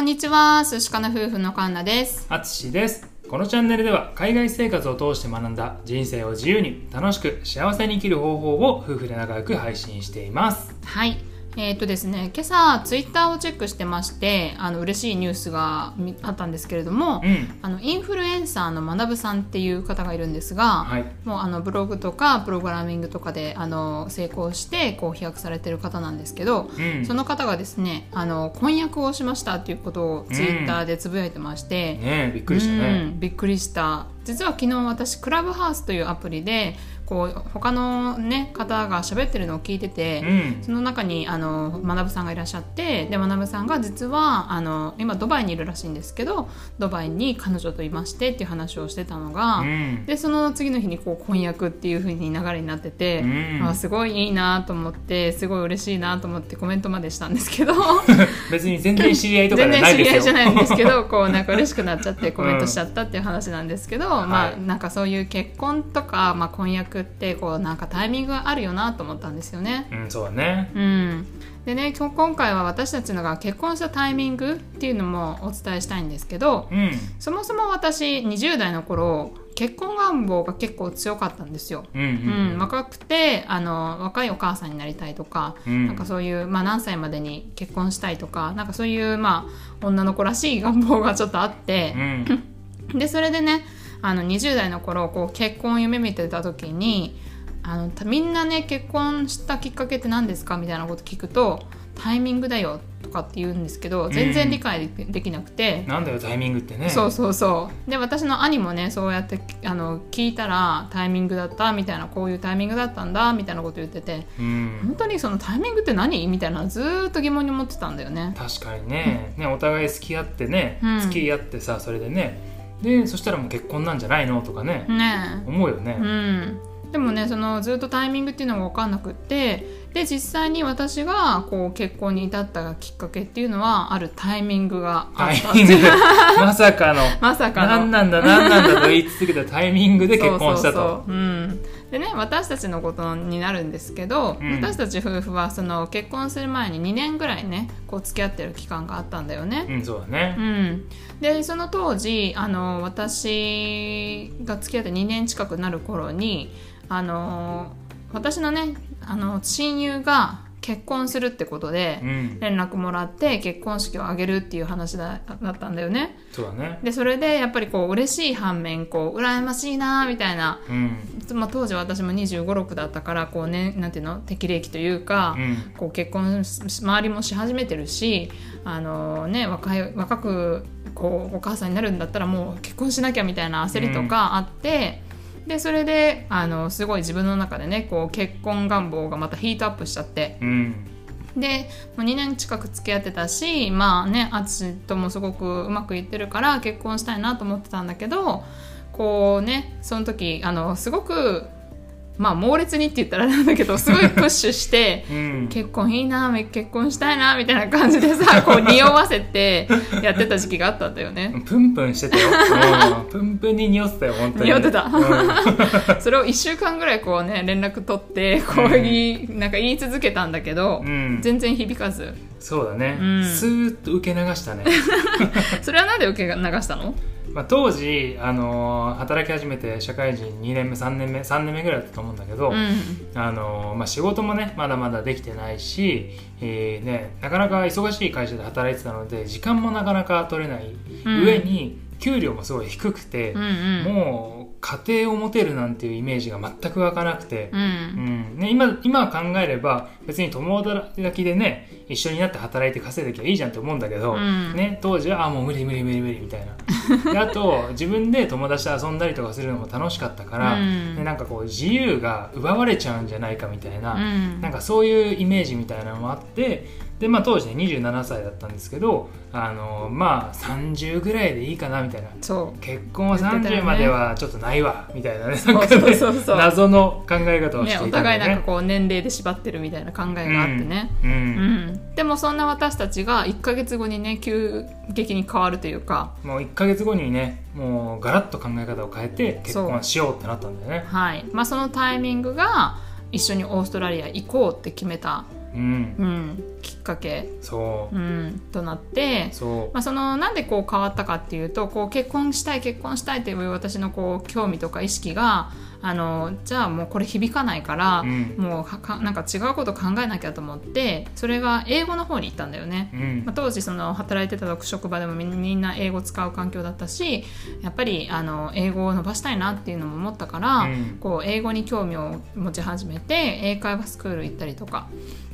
こんにちは、寿司かな夫婦のカンナです。あつしですこのチャンネルでは海外生活を通して学んだ人生を自由に楽しく幸せに生きる方法を夫婦で仲良く配信していますはい。えーっとですね、今朝ツイッターをチェックしてまして、あの嬉しいニュースがみあったんですけれども、うん。あのインフルエンサーの学さんっていう方がいるんですが、はい。もうあのブログとかプログラミングとかであの成功してこう飛躍されてる方なんですけど、うん。その方がですねあの婚約をしましたっていうことをツイッターでつぶやいてまして、ねえびっくりしたうねんびっくりした。実は昨日私クラブハウスというアプリでこう他の、ね、方が喋ってるのを聞いてて、うん。その中にあの学さんがいらっしゃってで学さんが実はあの今ドバイにいるらしいんですけどドバイに彼女といましてっていう話をしてたのが、うん。でその次の日にこう婚約っていう風に流れになってて、うん。あすごいいいなと思ってすごい嬉しいなと思ってコメントまでしたんですけど 別に全然知り合いとか全然じゃないですよ。知り合いじゃないんですけど こうなんか嬉しくなっちゃってコメントしちゃったっていう話なんですけど、まあはい。なんかそういう結婚とか、まあ、婚約ってこうなんかタイミングがあるよなと思ったんですよね。うんそうだね。うん、でね今今回は私たちのが結婚したタイミングっていうのもお伝えしたいんですけどうん。そもそも私20代の頃結婚願望が結構強かったんですよ。うんううん。ん、若くてあの若いお母さんになりたいとか、うん。なんかそういう、まあ、何歳までに結婚したいとかなんかそういう、まあ、女の子らしい願望がちょっとあって。う、ん。でそれでねあの20代の頃こう結婚を夢見てた時にあのたみんなね結婚したきっかけって何ですかみたいなこと聞くとタイミングだよとかって言うんですけど全然理解できなくて。なんだよタイミングってね。そうそうそう。で私の兄もねそうやってあの聞いたらタイミングだったみたいなこういうタイミングだったんだみたいなこと言っててうん。本当にそのタイミングって何？みたいなずーっと疑問に思ってたんだよね。確かにね。ねお互い付き合ってねうん。付き合ってさそれでねでそしたらもう結婚なんじゃないのとかねねえ。思うよね。うん。でもねそのずっとタイミングっていうのが分かんなくってで実際に私がこう結婚に至ったきっかけっていうのはあるタイミングがあタイったミング。まさかの。まさかの。何なんだ何なんだと言い続けたタイミングで結婚したと。そうそうそう。うん、でね私たちのことになるんですけど、うん。私たち夫婦はその結婚する前に2年ぐらいねこう付き合ってる期間があったんだよね。うんそうだね。うん、でその当時あの私が付き合って2年近くなる頃にあの私のねあの親友が結婚するってことでうん。連絡もらって結婚式を挙げるっていう話だだったんだよね。そうだね。でそれでやっぱりこう嬉しい反面こう羨ましいなみたいな。うん。まあ、当時私も2 5 6だったからこう、ね、なんていうの？適齢期というか、うん。こう結婚し周りもし始めてるしあの、ね、若い若くこうお母さんになるんだったらもう結婚しなきゃみたいな焦りとかあって、でそれであのすごい自分の中でねこう結婚願望がまたヒートアップしちゃって。うん。でもう2年近く付き合ってたしまあね淳ともすごくうまくいってるから結婚したいなと思ってたんだけどこうねその時あのすごくまあ猛烈にって言ったらなんだけどすごいプッシュしてうん。結婚いいな結婚したいなみたいな感じでさ こう匂わせてやってた時期があったんだよね。プンプンしてたよ、うん、プンプンに匂ってたよ本当に。匂ってた。うん。それを1週間ぐらいこうね連絡取ってこう言いなんか言い続けたんだけど、うん。全然響かず。そうだね、うん。スーッと受け流したね、それはなんで受け流したの？まあ、当時、あのー働き始めて社会人2年目3年目3年目ぐらいだったと思うんだけど、うん。あのーまあ、仕事もねまだまだできてないし、えーね、なかなか忙しい会社で働いてたので時間もなかなか取れない、うん。上に給料もすごい低くてう、んうん。もう家庭を持てるなんていうイメージが全く湧かなくて、ううんん。ね、今今考えれば別に共働きでね一緒になって働いて稼いできゃいいじゃんって思うんだけど、うん。ね、当時はあもう無理無理無理無理みたいな。であと自分で友達と遊んだりとかするのも楽しかったから、うん。ねなんかこう自由が奪われちゃうんじゃないかみたいな、うん。なんかそういうイメージみたいなのもあってで、まあ、当時ね27歳だったんですけどあのまあ30ぐらいでいいかなみたいな。そう。結婚は言ってたよね。30まではちょっとないわみたいな。ねねそうそうそう。謎の考え方をしね、おていたんだよね互いなんかこう年齢で縛ってるみたいな考えがあってね、うんうん。でもそんな私たちが1ヶ月後にね急激に変わるというか。もう1か月後にねもうガラッと考え方を変えて結婚しようってなったんだよね。はい。まあ、そのタイミングが一緒にオーストラリア行こうって決めたうん。うん、きっかけ、そう。うん、となって、そう。まあ、そのなんでこう変わったかっていうとこう結婚したい結婚したいという私のこう興味とか意識があのじゃあもうこれ響かないから、うん。もうなんか違うこと考えなきゃと思ってそれが英語の方に行ったんだよね。うん。まあ、当時その働いてた職場でもみんな英語使う環境だったしやっぱりあの英語を伸ばしたいなっていうのも思ったから、うん。こう英語に興味を持ち始めて英会話スクール行ったりとか。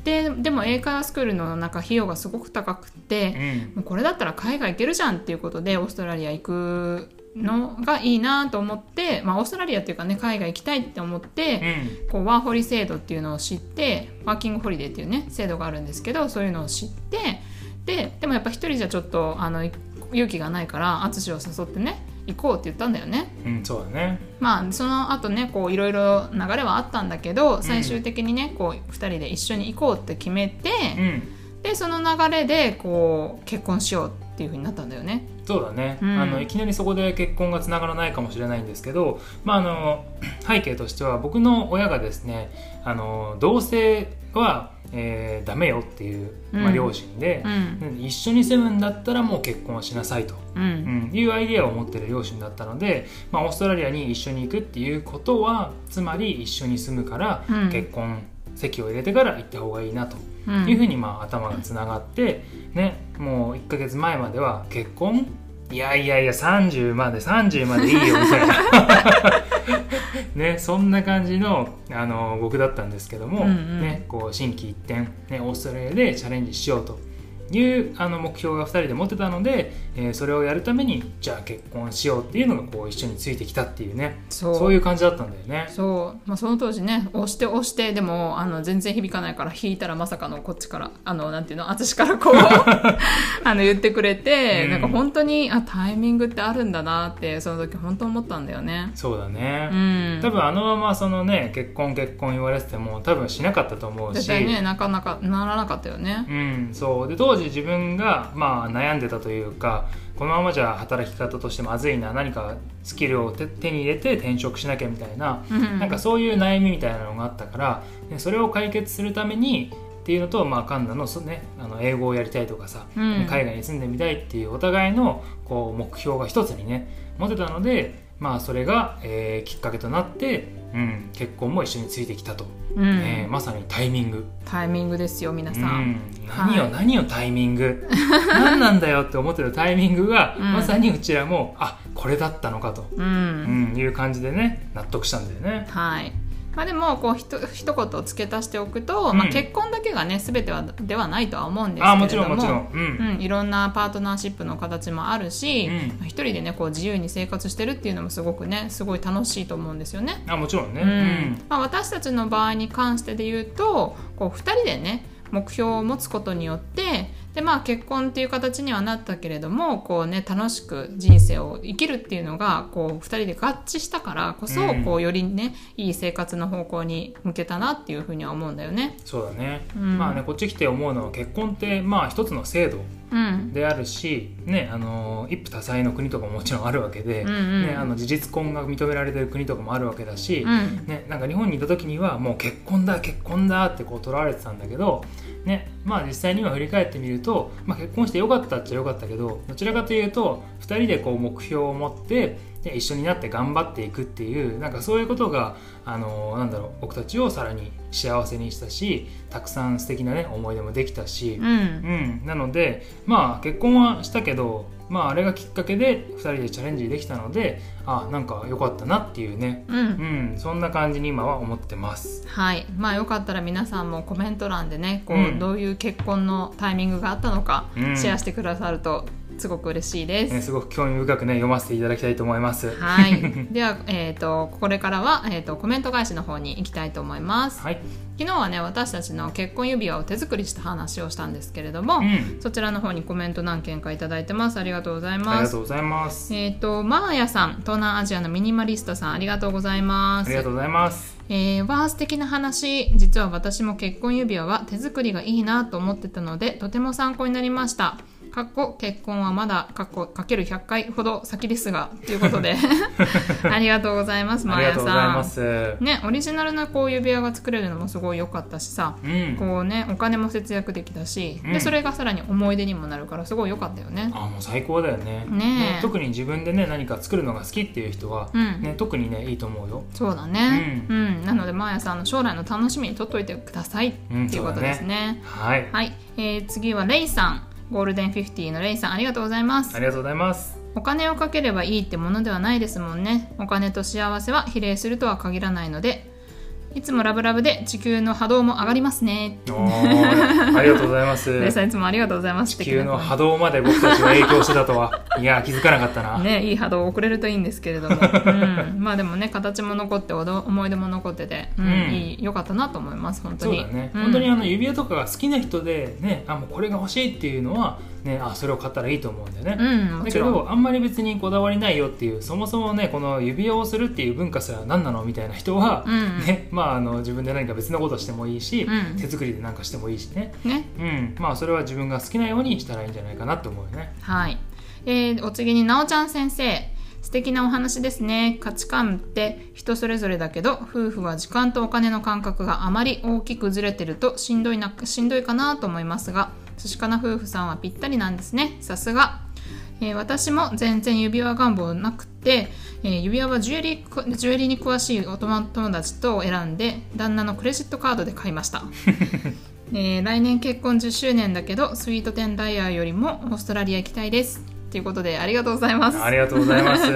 ででも英会話スクールのなんか費用がすごく高くって、うん。もうこれだったら海外行けるじゃんっていうことでオーストラリア行くのがいいなと思って、まあ、オーストラリアっていうかね海外行きたいって思って、うん。こうワーホリ制度っていうのを知ってワーキングホリデーっていうね制度があるんですけどそういうのを知ってででもやっぱ一人じゃちょっとあの勇気がないから淳を誘ってね行こうって言ったんだよね。うんそうだね。まあその後ねこういろいろ流れはあったんだけど最終的にねこう2人で一緒に行こうって決めて、うんでその流れでこう結婚しようっていう風になったんだよね。そうだね、うん。あのいきなりそこで結婚がつながらないかもしれないんですけど、まあ、あの 背景としては僕の親がですねあの同性は、えーダメよっていう、まあ、うん両親でう、ん。一緒に住むんだったらもう結婚しなさいと、ううんん、いうアイデアを持ってる両親だったので、まあ、オーストラリアに一緒に行くっていうことはつまり一緒に住むから、うん。結婚籍を入れてから行った方がいいなとうん。いうふうにまあ頭がつながって、ね、もう1ヶ月前までは結婚？いやいやいや30まで30までいいよみたいな、ね、そんな感じのあの僕だったんですけども、うんうん。ね、こう心機一転、ね、オーストラリアでチャレンジしようというあの目標が2人で持ってたので、えーそれをやるためにじゃあ結婚しようっていうのがこう一緒についてきたっていうね。そう。いう感じだったんだよね。そう、まあ、その当時ね押して押してでもあの全然響かないから弾いたらまさかのこっちからあのなんていうの私からこう あの言ってくれて、うん。なんか本当にあタイミングってあるんだなってその時本当思ったんだよね。そうだね、うん、多分あのままそのね結婚結婚言われてても多分しなかったと思うし。絶対ねなかなかならなかったよね。うん、そう。で当時自分が、まあ、悩んでたというかこのままじゃ働き方としてまずいな何かスキルを手手に入れて転職しなきゃみたいな、うん。なんかそういう悩みみたいなのがあったから、ね、それを解決するためにっていうのと、まあ、カンナのそ、ね、あの英語をやりたいとかさ、うん。海外に住んでみたいっていうお互いのこう目標が一つにね持てたので、まあ、それが、えーきっかけとなって、うん、結婚も一緒についてきたと、うん。えーまさにタイミング。タイミングですよ皆さ。うん。ん、何よ、はい。何よタイミング？何なんだよって思ってたタイミングが、うん。まさにうちらもあこれだったのかと、うん。うんいう感じでね納得したんだよね。はいまあ、でもこうひと一言付け足しておくと、まあ、うん結婚だけがね全てはではないとは思うんですけれどもあもちろんもちろん、うん。うん、いろんなパートナーシップの形もあるし、うん。まあ一人でねこう自由に生活してるっていうのもすごくねすごい楽しいと思うんですよね。あもちろんね、うん。まあ、私たちの場合に関してで言うとこう2人でね目標を持つことによってで、まあ、結婚っていう形にはなったけれどもこう、ね、楽しく人生を生きるっていうのがこう2人で合致したからこそ、うん。こうよりねいい生活の方向に向けたなっていうふうには思うんだよね。そうだね、うん。まあねこっち来て思うのは結婚ってまあ一つの制度うん。であるし、ね、あの一夫多妻の国とかももちろんあるわけで、うんうん。ね、あの事実婚が認められてる国とかもあるわけだし、うん。ね、なんか日本にいた時にはもう結婚だ結婚だってこう捉われてたんだけど、ねまあ、実際には振り返ってみると、まあ、結婚してよかったっちゃよかったけどどちらかというと2人でこう目標を持ってで一緒になって頑張っていくっていうなんかそういうことが、あのなんだろう僕たちをさらに幸せにしたしたくさん素敵なね思い出もできたし、うん。うん、なのでまあ結婚はしたけど、まあ、あれがきっかけで2人でチャレンジできたのであなんか良かったなっていうね、うん。うん、そんな感じに今は思ってます。はい。まあよかったら皆さんもコメント欄でねこう、うん。どういう結婚のタイミングがあったのか、うん。シェアしてくださるとすごく嬉しいです。ね、すごく興味深くね読ませていただきたいと思います。はい、では、えー、とこれからは、えー、とコメント返しの方に行きたいと思います。はい、昨日はね私たちの結婚指輪を手作りした話をしたんですけれども、うん、そちらの方にコメント何件かいただいてますありがとうございありますがとうございます。えっ、とマーヤさん東南アジアのミニマリストさんありがとうございますありがとうございます。えー、わー素敵な話実は私も結婚指輪は手作りがいいなと思ってたのでとても参考になりましたかっこ結婚はまだかっこかける100回ほど先ですがということで。ありがとうございますマーヤありがとうございさん。ます。ねオリジナルなこう指輪が作れるのもすごい良かったしさ。うん。こうねお金も節約できたし、うん。でそれがさらに思い出にもなるからすごい良かったよね。あもう最高だよね。ねえ。特に自分でね何か作るのが好きっていう人は、うん。ね、特にねいいと思うよ。そうだね。うん、なのでマーヤさんの将来の楽しみにとっといてくださいってうんいうことですね,、はい。はい、えー次はレイさんゴールデンフィフティのレイさんありがとうございますありがとうございます。お金をかければいいってものではないですもんねお金と幸せは比例するとは限らないのでいつもラブラブで地球の波動も上がりますね。ありがとうございます。レイさんいつもありがとうございます地球の波動まで僕たちが影響してたとは。いや気づかなかったな。ね、いい波動を送れるといいんですけれども、うん、まあでもね形も残っておど思い出も残ってて、うんうん。いい良かったなと思います本当に。そうだね、うん。本当にあの指輪とかが好きな人でねあもうこれが欲しいっていうのはねあそれを買ったらいいと思うんだよね、うんもだけどあんまり別にこだわりないよっていうそもそもねこの指輪をするっていう文化すら何なのみたいな人は、うん。ねまあ、あの自分で何か別のことしてもいいし、うん。手作りで何かしてもいいしね、ね。うん、まあそれは自分が好きなようにしたらいいんじゃないかなと思うよね。はい、えーお次になおちゃん先生。素敵なお話ですね。価値観って人それぞれだけど夫婦は時間とお金の感覚があまり大きくずれてるとしんどいなしんどいかなと思いますが寿司かな夫婦さんはぴったりなんですね。さすが。えー私も全然指輪願望なくて、えー指輪はジュエリージュエリーに詳しいお友友達と選んで旦那のクレジットカードで買いました、えー来年結婚10周年だけどスイート10ダイヤよりもオーストラリア行きたいですということでありがとうございます。ありがとうございます。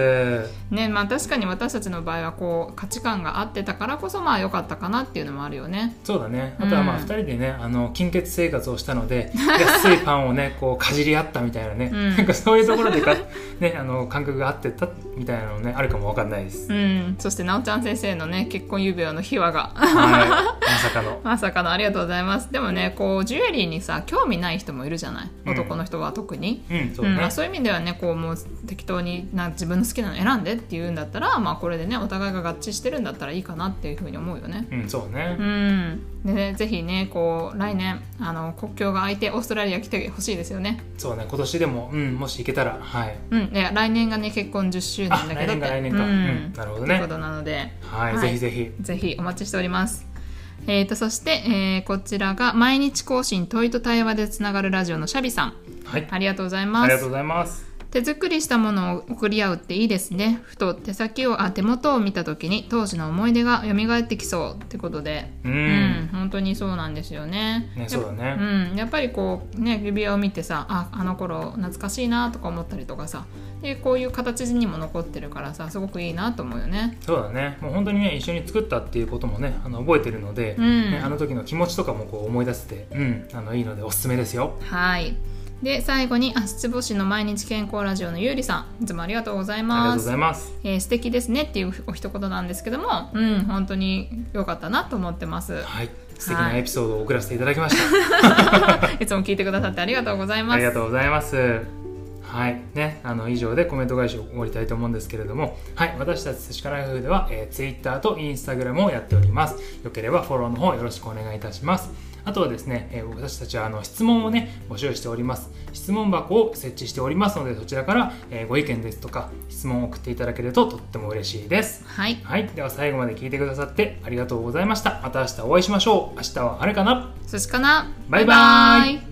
ねまあ確かに私たちの場合はこう価値観が合ってたからこそまあ良かったかなっていうのもあるよね。そうだね。あとはまあうん。2人でねあの金欠生活をしたので安いパンをねこうかじり合ったみたいなね、うん。なんかそういうところでか、ね、あの感覚が合ってたみたいなのねあるかもわかんないです、うん。そしてなおちゃん先生のね結婚指輪の秘話が。はい。まさかの。まさかのありがとうございます。でもねこうジュエリーにさ興味ない人もいるじゃない？うん。男の人は特に、うんそううん。ね、まあそういう意味ではねこうもう適当にな自分の好きなの選んでっていうんだったら、まあ、これでねお互いが合致してるんだったらいいかなっていうふうに思うよね。うんそうね、うん。でね、ぜひねこう来年あの国境が開いてオーストラリア来てほしいですよね。そうね今年でも、うん、もし行けたらはい。うん、で来年がね結婚10周年だけどあ来年か来年か。うん。うんなるほどね。ということなので、はい、はい。ぜひぜひ。ぜひお待ちしております。えー、とそして、えーこちらが毎日更新問いと対話でつながるラジオのシャビさん。はい。ありがとうございます。ありがとうございます手作りしたものを送り合うっていいですね。ふと手先をあ手元を見た時に当時の思い出が蘇ってきそうってことで。うん、うん、本当にそうなんですよね。ねそうだね。うん、やっぱりこうね指輪を見てさああの頃懐かしいなとか思ったりとかさ。でこういう形にも残ってるからさすごくいいなと思うよね。そうだね。もう本当にね一緒に作ったっていうこともねあの覚えてるので、うん。ね、あの時の気持ちとかもこう思い出せて、うん、あのいいのでおすすめですよ。はいで最後に足つぼ市の毎日健康ラジオのゆうりさん。いつもありがとうございありがとうごますざいます。えー素敵ですねっていうお一言なんですけどもうん本当に良かったなと思ってます。はい。素敵なエピソードを送らせていただきました、いつも聞いてくださってありがとうございます。ありがとうございます。はい。ね、あの以上でコメント返しを終わりたいと思うんですけれども、はい、私たち寿司かな夫婦では、えー、Twitter と Instagram をやっております。よければフォローの方よろしくお願いいたします。あとはですね、えー私たちはあの質問をね、募集しております。質問箱を設置しておりますので、そちらから、えーご意見ですとか、質問を送っていただけるととっても嬉しいです。はいはい、では最後まで聞いてくださってありがとうございました。また明日お会いしましょう。明日は晴れかな寿司かなバイバイ